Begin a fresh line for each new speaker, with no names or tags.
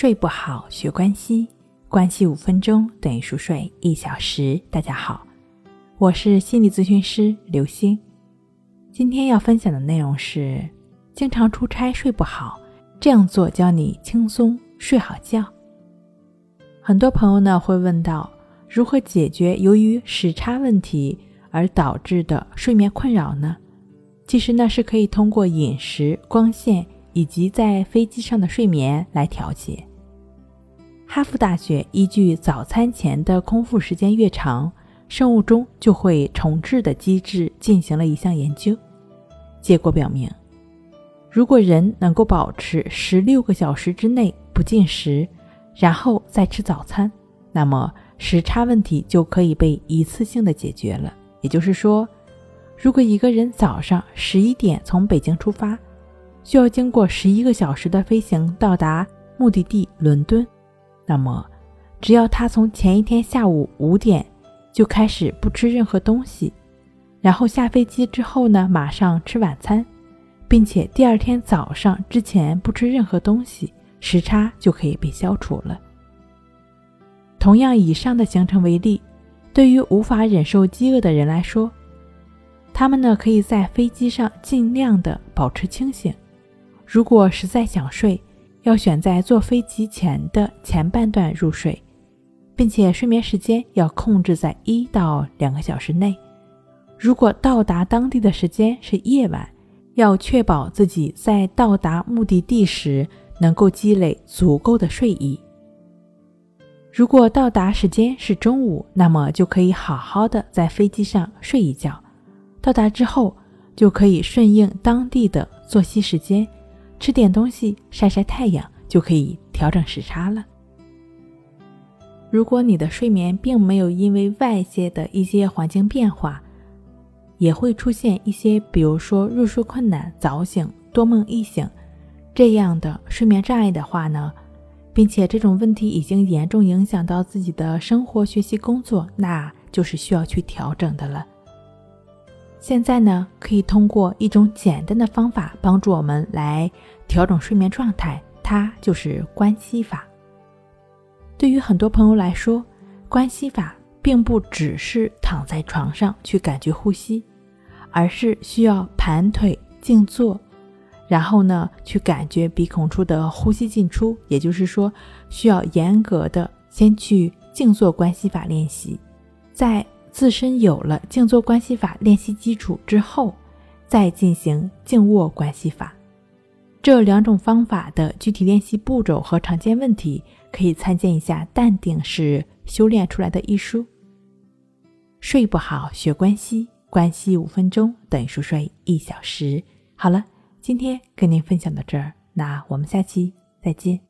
睡不好，学关系，关系五分钟等于熟睡一小时。大家好，我是心理咨询师刘星。今天要分享的内容是：经常出差睡不好，这样做教你轻松睡好觉。很多朋友呢会问到，如何解决由于时差问题而导致的睡眠困扰呢？其实呢是可以通过饮食、光线。以及在飞机上的睡眠来调节。哈佛大学依据早餐前的空腹时间越长，生物钟就会重置的机制进行了一项研究。结果表明，如果人能够保持十六个小时之内不进食，然后再吃早餐，那么时差问题就可以被一次性的解决了。也就是说，如果一个人早上十一点从北京出发，需要经过十一个小时的飞行到达目的地伦敦，那么，只要他从前一天下午五点就开始不吃任何东西，然后下飞机之后呢，马上吃晚餐，并且第二天早上之前不吃任何东西，时差就可以被消除了。同样，以上的行程为例，对于无法忍受饥饿的人来说，他们呢可以在飞机上尽量的保持清醒。如果实在想睡，要选在坐飞机前的前半段入睡，并且睡眠时间要控制在一到两个小时内。如果到达当地的时间是夜晚，要确保自己在到达目的地时能够积累足够的睡意。如果到达时间是中午，那么就可以好好的在飞机上睡一觉。到达之后，就可以顺应当地的作息时间。吃点东西，晒晒太阳，就可以调整时差了。如果你的睡眠并没有因为外界的一些环境变化，也会出现一些，比如说入睡困难、早醒、多梦易醒这样的睡眠障碍的话呢，并且这种问题已经严重影响到自己的生活、学习、工作，那就是需要去调整的了。现在呢，可以通过一种简单的方法帮助我们来调整睡眠状态，它就是关系法。对于很多朋友来说，关系法并不只是躺在床上去感觉呼吸，而是需要盘腿静坐，然后呢去感觉鼻孔处的呼吸进出。也就是说，需要严格的先去静坐关系法练习，在。自身有了静坐关系法练习基础之后，再进行静卧关系法。这两种方法的具体练习步骤和常见问题，可以参见一下《淡定是修炼出来的》一书。睡不好学关系，关系五分钟等于熟睡一小时。好了，今天跟您分享到这儿，那我们下期再见。